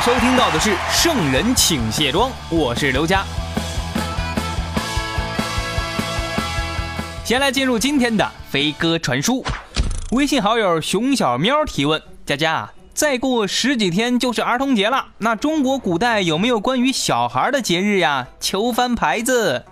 收听到的是《圣人请卸妆》，我是刘佳。先来进入今天的飞鸽传书。微信好友熊小喵提问：佳佳，再过十几天就是儿童节了，那中国古代有没有关于小孩的节日呀？求翻牌子。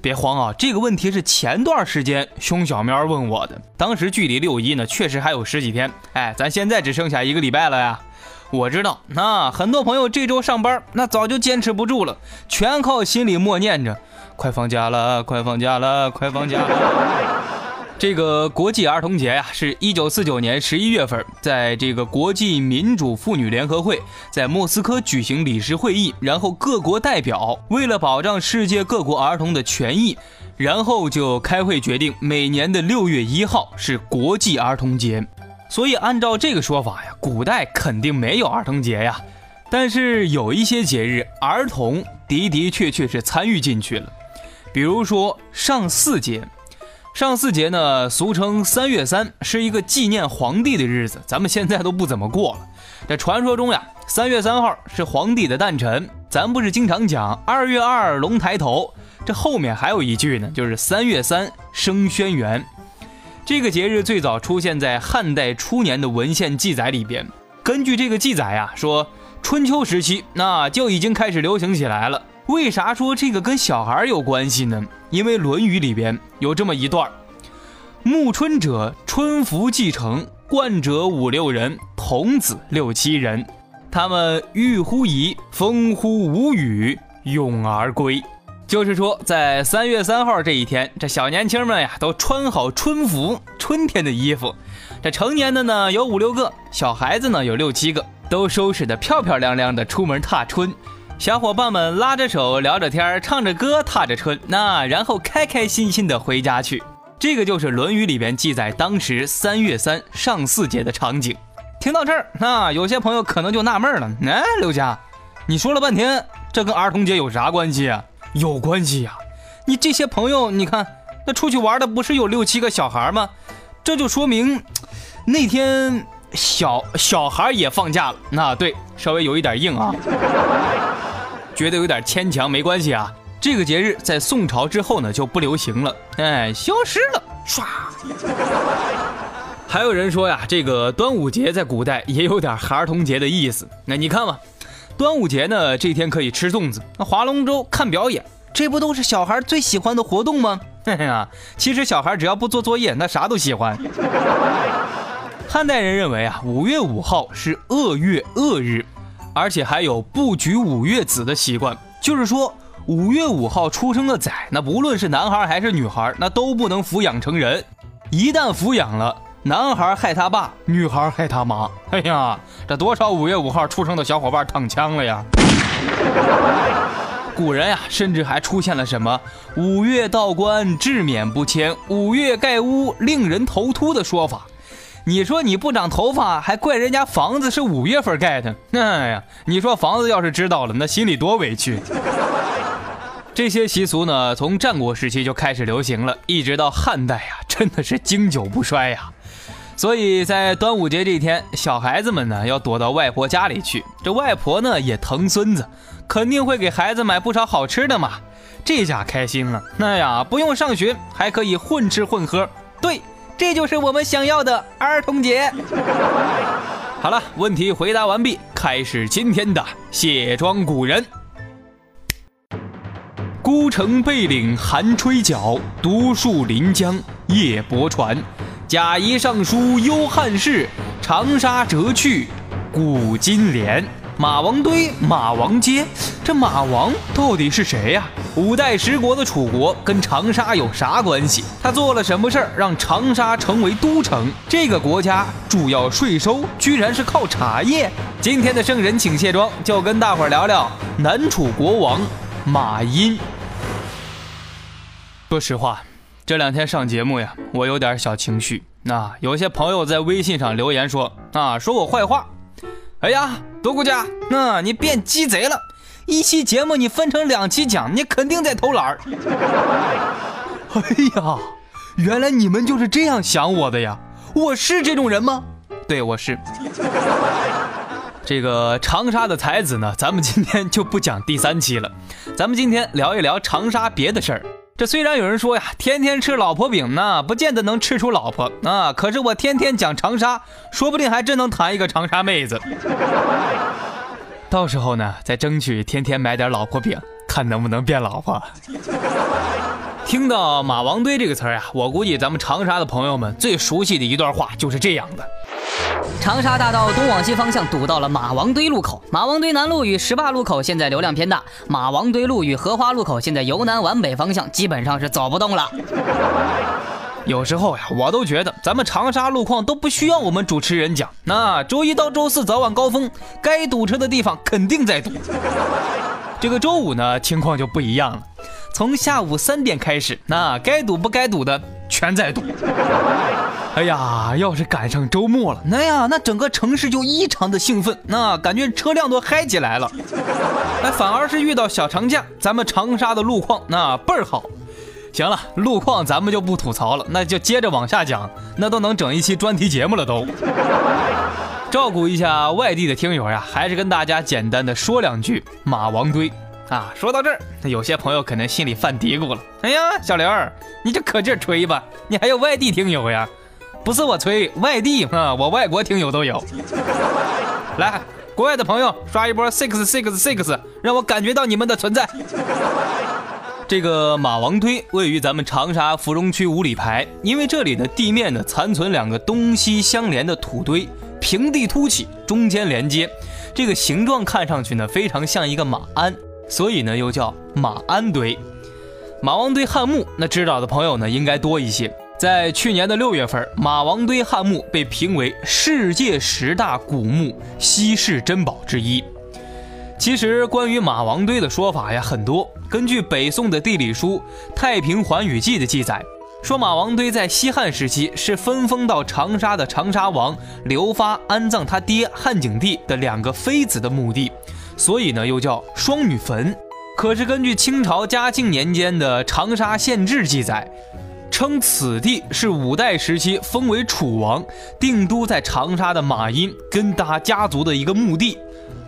别慌啊，这个问题是前段时间熊小喵问我的，当时距离六一呢确实还有十几天，哎，咱现在只剩下一个礼拜了呀。我知道，那很多朋友这周上班，那早就坚持不住了，全靠心里默念着：“快放假了，快放假了，快放假了。”这个国际儿童节呀，是一九四九年十一月份，在这个国际民主妇女联合会在莫斯科举行理事会议，然后各国代表为了保障世界各国儿童的权益，然后就开会决定每年的六月一号是国际儿童节。所以，按照这个说法呀，古代肯定没有儿童节呀。但是有一些节日，儿童的的确确是参与进去了。比如说上巳节，上巳节呢，俗称三月三，是一个纪念皇帝的日子，咱们现在都不怎么过了。这传说中呀，三月三号是皇帝的诞辰，咱不是经常讲二月二龙抬头，这后面还有一句呢，就是三月三生轩辕。这个节日最早出现在汉代初年的文献记载里边。根据这个记载啊，说春秋时期那就已经开始流行起来了。为啥说这个跟小孩有关系呢？因为《论语》里边有这么一段：暮春者，春服既成，冠者五六人，童子六七人，他们欲乎沂，风乎舞雨，咏而归。就是说，在三月三号这一天，这小年轻们呀，都穿好春服，春天的衣服。这成年的呢有五六个，小孩子呢有六七个，都收拾得漂漂亮亮的出门踏春。小伙伴们拉着手，聊着天，唱着歌，踏着春，那然后开开心心的回家去。这个就是《论语》里边记载当时三月三上巳节的场景。听到这儿，那有些朋友可能就纳闷了：哎，刘佳，你说了半天，这跟儿童节有啥关系啊？有关系呀，你这些朋友，你看那出去玩的不是有六七个小孩吗？这就说明那天小小孩也放假了。那对，稍微有一点硬啊，觉得有点牵强，没关系啊。这个节日在宋朝之后呢就不流行了，哎，消失了。唰。还有人说呀，这个端午节在古代也有点孩童节的意思。那你看吧。端午节呢，这天可以吃粽子，那划龙舟、看表演，这不都是小孩最喜欢的活动吗？嘿嘿啊，其实小孩只要不做作业，那啥都喜欢。汉代人认为啊，五月五号是恶月恶日，而且还有不举五月子的习惯，就是说五月五号出生的崽，那不论是男孩还是女孩，那都不能抚养成人，一旦抚养了。男孩害他爸，女孩害他妈。哎呀，这多少五月五号出生的小伙伴躺枪了呀！古人呀，甚至还出现了什么“五月道观治免不迁，五月盖屋令人头秃”的说法。你说你不长头发，还怪人家房子是五月份盖的？哎呀，你说房子要是知道了，那心里多委屈。这些习俗呢，从战国时期就开始流行了，一直到汉代呀，真的是经久不衰呀。所以在端午节这一天，小孩子们呢要躲到外婆家里去。这外婆呢也疼孙子，肯定会给孩子买不少好吃的嘛。这下开心了，那呀不用上学，还可以混吃混喝。对，这就是我们想要的儿童节。好了，问题回答完毕，开始今天的卸妆古人。孤城背岭寒吹角，独树临江夜泊船。贾谊上书忧汉室，长沙折去古今怜。马王堆，马王街，这马王到底是谁呀？五代十国的楚国跟长沙有啥关系？他做了什么事儿让长沙成为都城？这个国家主要税收居然是靠茶叶。今天的圣人请卸妆，就跟大伙儿聊聊南楚国王马殷。说实话，这两天上节目呀，我有点小情绪。那有些朋友在微信上留言说啊，说我坏话。哎呀，独孤家，那你变鸡贼了。一期节目你分成两期讲，你肯定在偷懒儿。哎呀，原来你们就是这样想我的呀！我是这种人吗？对，我是。这个长沙的才子呢，咱们今天就不讲第三期了，咱们今天聊一聊长沙别的事儿。这虽然有人说呀，天天吃老婆饼呢，不见得能吃出老婆啊，可是我天天讲长沙，说不定还真能谈一个长沙妹子。到时候呢，再争取天天买点老婆饼，看能不能变老婆。听到马王堆这个词儿啊，我估计咱们长沙的朋友们最熟悉的一段话就是这样的：长沙大道东往西方向堵到了马王堆路口，马王堆南路与十八路口现在流量偏大，马王堆路与荷花路口现在由南往北方向基本上是走不动了。有时候呀，我都觉得咱们长沙路况都不需要我们主持人讲。那周一到周四早晚高峰，该堵车的地方肯定在堵。这个周五呢，情况就不一样了。从下午三点开始，那该堵不该堵的全在堵。哎呀，要是赶上周末了，那呀，那整个城市就异常的兴奋，那感觉车辆都嗨起来了。那，反而是遇到小长假，咱们长沙的路况那倍儿好。行了，路况咱们就不吐槽了，那就接着往下讲，那都能整一期专题节目了都。照顾一下外地的听友呀，还是跟大家简单的说两句马王堆啊。说到这儿，有些朋友可能心里犯嘀咕了，哎呀，小刘，你就可劲吹吧，你还有外地听友呀？不是我吹，外地啊，我外国听友都有。来，国外的朋友刷一波 six six six，让我感觉到你们的存在。这个马王堆位于咱们长沙芙蓉区五里牌，因为这里的地面呢残存两个东西相连的土堆，平地凸起，中间连接，这个形状看上去呢非常像一个马鞍，所以呢又叫马鞍堆。马王堆汉墓，那知道的朋友呢应该多一些。在去年的六月份，马王堆汉墓被评为世界十大古墓稀世珍宝之一。其实关于马王堆的说法呀很多。根据北宋的地理书《太平寰宇记》的记载，说马王堆在西汉时期是分封到长沙的长沙王刘发安葬他爹汉景帝的两个妃子的墓地，所以呢又叫双女坟。可是根据清朝嘉庆年间的《长沙县志》记载，称此地是五代时期封为楚王定都在长沙的马殷跟他家族的一个墓地。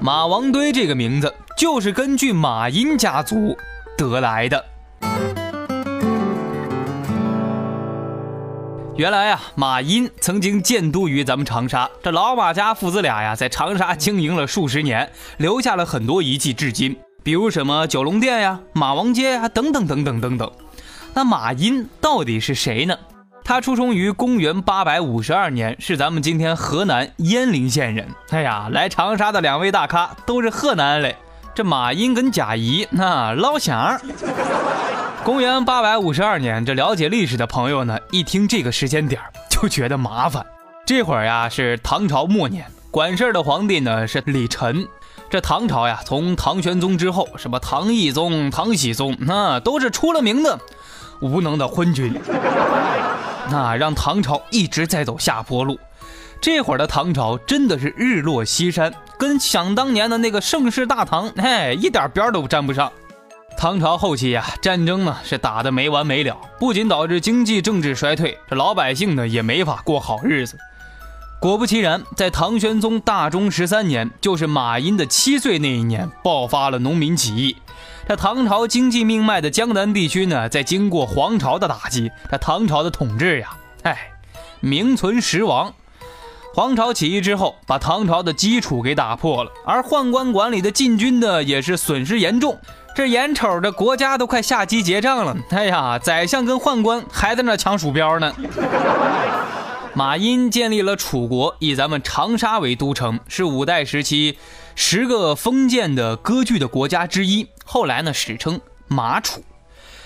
马王堆这个名字就是根据马殷家族得来的。原来啊，马殷曾经建都于咱们长沙，这老马家父子俩呀，在长沙经营了数十年，留下了很多遗迹，至今，比如什么九龙殿呀、马王街呀等等等等等等。那马殷到底是谁呢？他出生于公元八百五十二年，是咱们今天河南鄢陵县人。哎呀，来长沙的两位大咖都是河南嘞，这马殷跟贾谊那老乡。公元八百五十二年，这了解历史的朋友呢，一听这个时间点就觉得麻烦。这会儿呀是唐朝末年，管事儿的皇帝呢是李忱。这唐朝呀，从唐玄宗之后，什么唐懿宗、唐僖宗，那都是出了名的无能的昏君。那让唐朝一直在走下坡路，这会儿的唐朝真的是日落西山，跟想当年的那个盛世大唐，嘿，一点边都沾不上。唐朝后期呀，战争呢是打得没完没了，不仅导致经济政治衰退，这老百姓呢也没法过好日子。果不其然，在唐玄宗大中十三年，就是马殷的七岁那一年，爆发了农民起义。这唐朝经济命脉的江南地区呢，在经过黄巢的打击，这唐朝的统治呀，哎，名存实亡。黄巢起义之后，把唐朝的基础给打破了，而宦官管理的禁军呢，也是损失严重。这眼瞅着国家都快下机结账了，哎呀，宰相跟宦官还在那抢鼠标呢。马殷建立了楚国，以咱们长沙为都城，是五代时期十个封建的割据的国家之一。后来呢，史称马楚。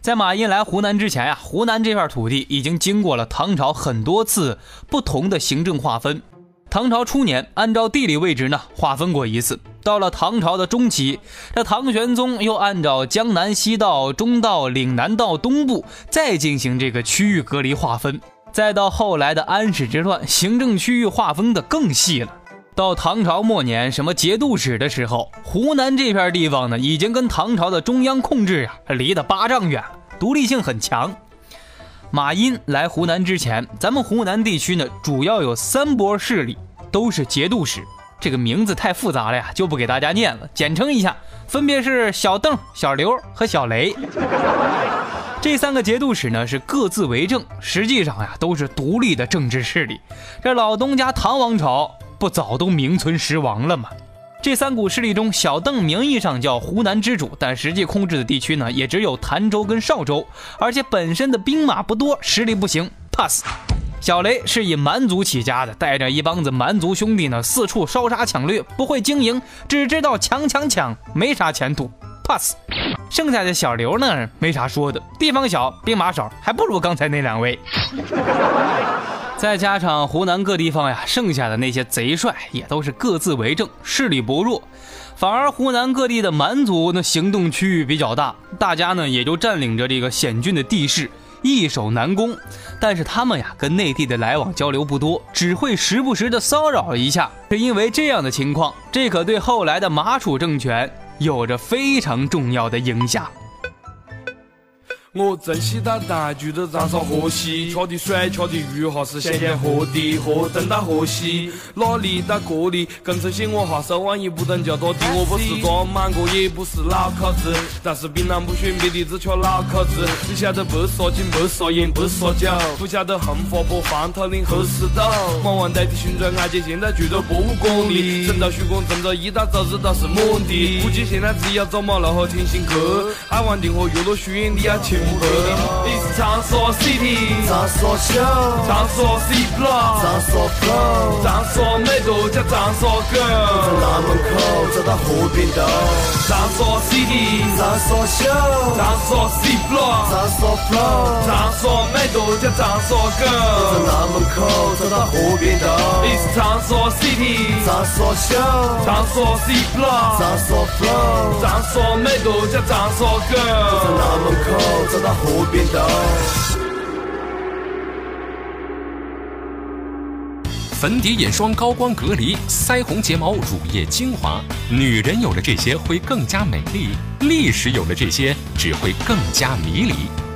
在马殷来湖南之前呀，湖南这片土地已经经过了唐朝很多次不同的行政划分。唐朝初年，按照地理位置呢划分过一次。到了唐朝的中期，这唐玄宗又按照江南西道、中道、岭南道东部再进行这个区域隔离划分。再到后来的安史之乱，行政区域划分的更细了。到唐朝末年，什么节度使的时候，湖南这片地方呢，已经跟唐朝的中央控制呀离得八丈远，独立性很强。马殷来湖南之前，咱们湖南地区呢，主要有三波势力，都是节度使。这个名字太复杂了呀，就不给大家念了，简称一下，分别是小邓、小刘和小雷。这三个节度使呢，是各自为政，实际上呀，都是独立的政治势力。这老东家唐王朝。不早都名存实亡了吗？这三股势力中，小邓名义上叫湖南之主，但实际控制的地区呢，也只有潭州跟邵州，而且本身的兵马不多，实力不行，pass。小雷是以蛮族起家的，带着一帮子蛮族兄弟呢，四处烧杀抢掠，不会经营，只知道抢抢抢，没啥前途，pass。剩下的小刘呢，没啥说的，地方小，兵马少，还不如刚才那两位。再加上湖南各地方呀，剩下的那些贼帅也都是各自为政，势力薄弱，反而湖南各地的蛮族那行动区域比较大，大家呢也就占领着这个险峻的地势，易守难攻。但是他们呀跟内地的来往交流不多，只会时不时的骚扰一下。是因为这样的情况，这可对后来的马楚政权有着非常重要的影响。我珍惜到大巨的长沙河西，吃的水，吃的鱼哈是咸咸河的，喝灯打河西，哪里到这里，更称喜我哈手腕一不等就多的。我不是装满哥，也不是老口子，但是槟榔不选别的，只吃老口子。你晓得白沙井白沙烟，白沙酒，不晓得红花坡黄土岭后石斗。马王代替寻找案件，现在住到博物馆里。神道徐公正着一到早日都是满的，估计现在只有走马路和天心阁，海王亭和娱乐书院，你要去。你是长沙 City，长沙秀，长沙 C block，长沙 flow，长沙美豆加长沙 girl，在南门口走到河边头。长沙 City，长沙秀，长沙 C block，长沙 flow，长沙美豆加长沙 girl，在南门口走到河边头。你是长沙 City，长沙秀，长沙 C block，长沙 flow，长沙美豆加长沙 girl，在南门口。走到河边头。粉底、眼霜、高光隔离、腮红、睫毛、乳液、精华，女人有了这些会更加美丽；历史有了这些只会更加迷离。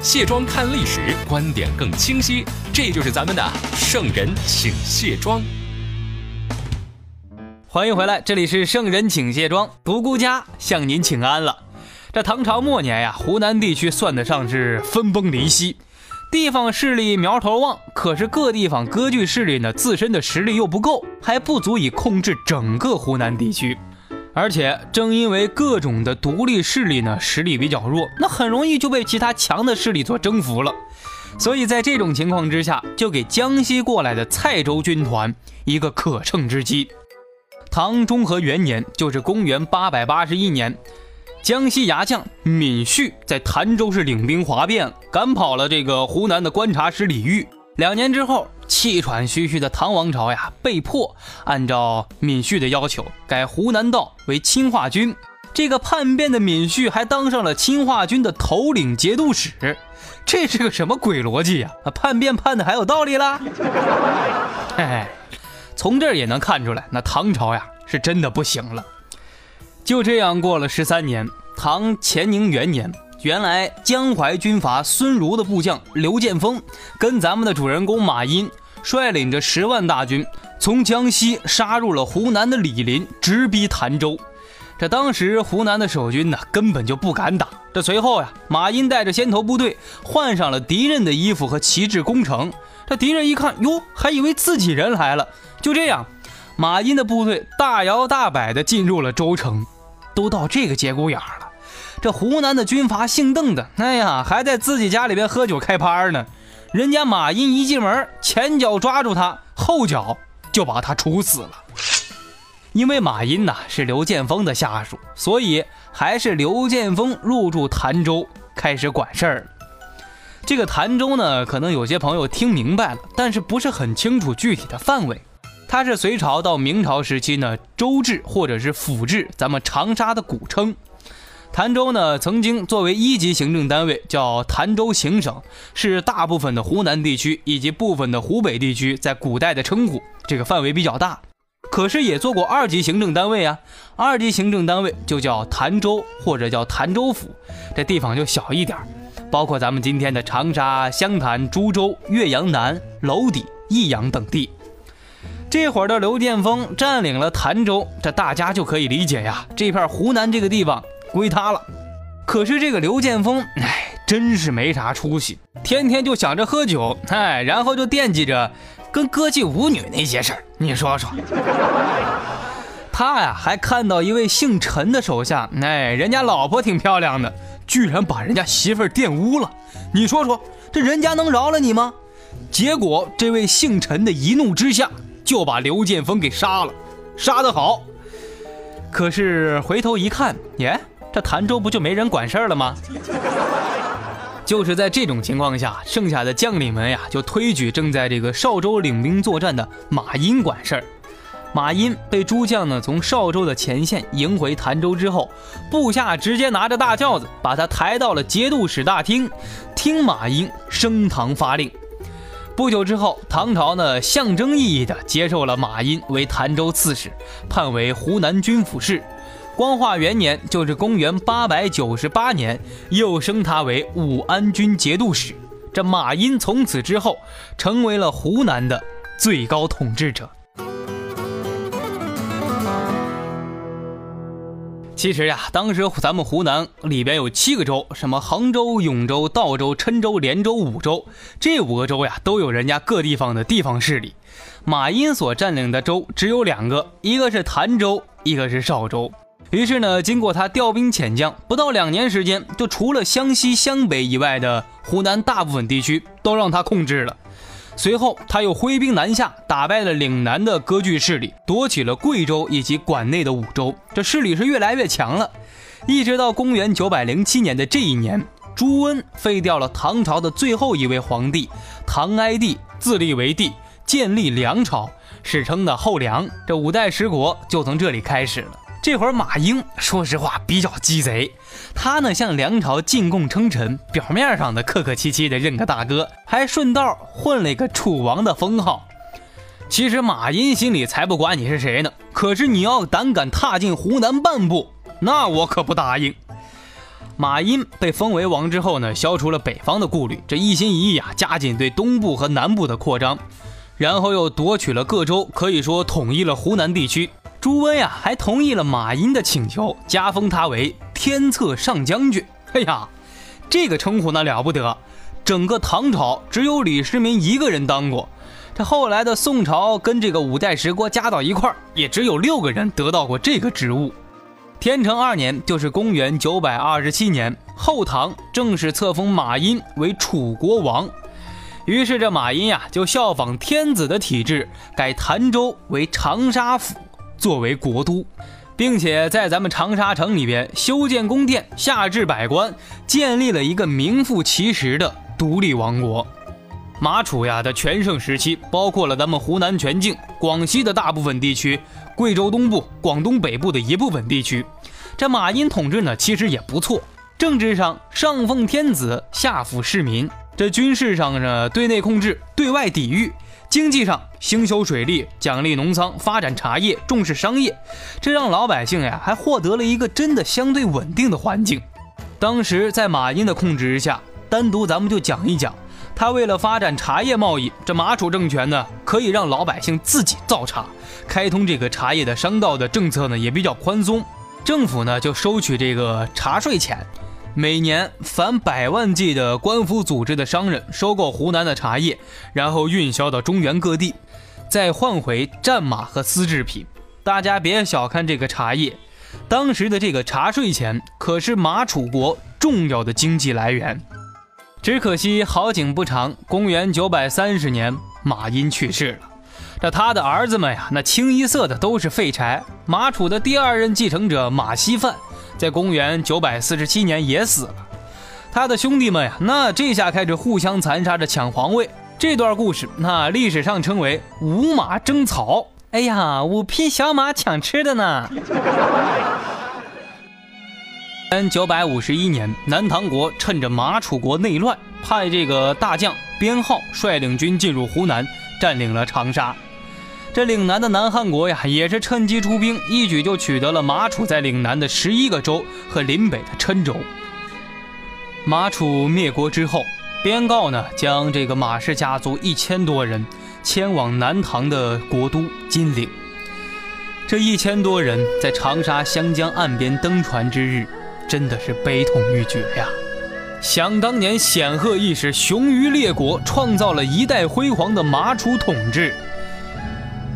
卸妆看历史，观点更清晰。这就是咱们的圣人请卸妆。欢迎回来，这里是圣人请卸妆，独孤家向您请安了。在唐朝末年呀，湖南地区算得上是分崩离析，地方势力苗头旺，可是各地方割据势力呢自身的实力又不够，还不足以控制整个湖南地区。而且正因为各种的独立势力呢实力比较弱，那很容易就被其他强的势力所征服了。所以在这种情况之下，就给江西过来的蔡州军团一个可乘之机。唐中和元年，就是公元八百八十一年。江西牙将闵旭在潭州市领兵哗变，赶跑了这个湖南的观察使李煜。两年之后，气喘吁吁的唐王朝呀，被迫按照闵旭的要求改湖南道为钦化军。这个叛变的闵旭还当上了钦化军的头领节度使，这是个什么鬼逻辑呀？叛变叛的还有道理啦！哎，从这儿也能看出来，那唐朝呀是真的不行了。就这样过了十三年，唐乾宁元年，原来江淮军阀孙儒的部将刘建峰，跟咱们的主人公马殷率领着十万大军，从江西杀入了湖南的醴陵，直逼潭州。这当时湖南的守军呢，根本就不敢打。这随后呀，马殷带着先头部队换上了敌人的衣服和旗帜攻城。这敌人一看，哟，还以为自己人来了。就这样，马殷的部队大摇大摆地进入了州城。都到这个节骨眼了，这湖南的军阀姓邓的，哎呀，还在自己家里边喝酒开趴呢。人家马英一进门，前脚抓住他，后脚就把他处死了。因为马英呐是刘建峰的下属，所以还是刘建峰入驻潭州，开始管事儿。这个潭州呢，可能有些朋友听明白了，但是不是很清楚具体的范围。它是隋朝到明朝时期呢州治或者是府治，咱们长沙的古称。潭州呢，曾经作为一级行政单位，叫潭州行省，是大部分的湖南地区以及部分的湖北地区在古代的称呼，这个范围比较大。可是也做过二级行政单位啊，二级行政单位就叫潭州或者叫潭州府，这地方就小一点包括咱们今天的长沙、湘潭、株洲、岳阳南、娄底、益阳等地。这会儿的刘建峰占领了潭州，这大家就可以理解呀，这片湖南这个地方。归他了，可是这个刘建峰，哎，真是没啥出息，天天就想着喝酒，哎，然后就惦记着跟歌妓舞女那些事儿。你说说，他呀还看到一位姓陈的手下，哎，人家老婆挺漂亮的，居然把人家媳妇儿玷污了。你说说，这人家能饶了你吗？结果这位姓陈的一怒之下，就把刘建峰给杀了，杀得好。可是回头一看，耶。这潭州不就没人管事儿了吗？就是在这种情况下，剩下的将领们呀，就推举正在这个邵州领兵作战的马殷管事儿。马殷被诸将呢从邵州的前线迎回潭州之后，部下直接拿着大轿子把他抬到了节度使大厅，听马殷升堂发令。不久之后，唐朝呢象征意义的接受了马殷为潭州刺史，判为湖南军府事。光化元年，就是公元八百九十八年，又升他为武安军节度使。这马殷从此之后，成为了湖南的最高统治者。其实呀，当时咱们湖南里边有七个州，什么杭州、永州、道州、郴州、连州、五州，这五个州呀，都有人家各地方的地方势力。马殷所占领的州只有两个，一个是潭州，一个是邵州。于是呢，经过他调兵遣将，不到两年时间，就除了湘西、湘北以外的湖南大部分地区都让他控制了。随后，他又挥兵南下，打败了岭南的割据势力，夺取了贵州以及管内的五州，这势力是越来越强了。一直到公元九百零七年的这一年，朱温废掉了唐朝的最后一位皇帝唐哀帝，自立为帝，建立梁朝，史称的后梁。这五代十国就从这里开始了。这会儿马英说实话比较鸡贼，他呢向梁朝进贡称臣，表面上的客客气气的认个大哥，还顺道混了一个楚王的封号。其实马英心里才不管你是谁呢，可是你要胆敢踏进湖南半步，那我可不答应。马英被封为王之后呢，消除了北方的顾虑，这一心一意啊，加紧对东部和南部的扩张，然后又夺取了各州，可以说统一了湖南地区。朱温呀，还同意了马殷的请求，加封他为天策上将军。哎呀，这个称呼那了不得，整个唐朝只有李世民一个人当过。这后来的宋朝跟这个五代十国加到一块儿，也只有六个人得到过这个职务。天成二年，就是公元九百二十七年，后唐正式册封马殷为楚国王。于是这马殷呀，就效仿天子的体制，改潭州为长沙府。作为国都，并且在咱们长沙城里边修建宫殿，下至百官，建立了一个名副其实的独立王国。马楚呀的全盛时期，包括了咱们湖南全境、广西的大部分地区、贵州东部、广东北部的一部分地区。这马殷统治呢，其实也不错。政治上上奉天子，下抚市民；这军事上呢，对内控制，对外抵御。经济上兴修水利，奖励农桑，发展茶叶，重视商业，这让老百姓呀还获得了一个真的相对稳定的环境。当时在马殷的控制之下，单独咱们就讲一讲，他为了发展茶叶贸易，这马楚政权呢可以让老百姓自己造茶，开通这个茶叶的商道的政策呢也比较宽松，政府呢就收取这个茶税钱。每年，凡百万计的官府组织的商人收购湖南的茶叶，然后运销到中原各地，再换回战马和丝制品。大家别小看这个茶叶，当时的这个茶税钱可是马楚国重要的经济来源。只可惜好景不长，公元九百三十年，马殷去世了。这他的儿子们呀，那清一色的都是废柴。马楚的第二任继承者马希范，在公元947年也死了。他的兄弟们呀，那这下开始互相残杀着抢皇位。这段故事，那历史上称为“五马争草”。哎呀，五匹小马抢吃的呢。元951年，南唐国趁着马楚国内乱，派这个大将边浩率领军进入湖南，占领了长沙。这岭南的南汉国呀，也是趁机出兵，一举就取得了马楚在岭南的十一个州和临北的郴州。马楚灭国之后，边告呢将这个马氏家族一千多人迁往南唐的国都金陵。这一千多人在长沙湘江岸边登船之日，真的是悲痛欲绝呀！想当年显赫一时、雄于列国、创造了一代辉煌的马楚统治。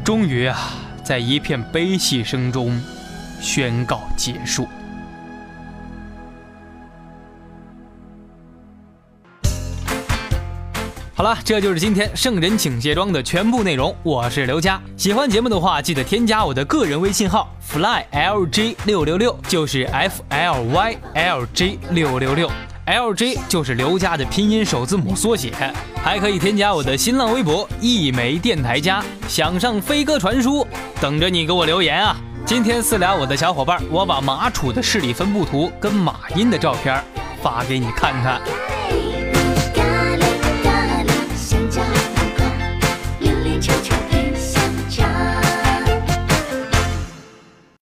终于啊，在一片悲泣声中宣告结束。好了，这就是今天圣人请卸妆的全部内容。我是刘佳，喜欢节目的话，记得添加我的个人微信号 flylg 六六六，就是 f l y l g 六六六。L J 就是刘家的拼音首字母缩写，还可以添加我的新浪微博一枚电台家，想上飞鸽传书，等着你给我留言啊！今天私聊我的小伙伴，我把马楚的势力分布图跟马音的照片发给你看看。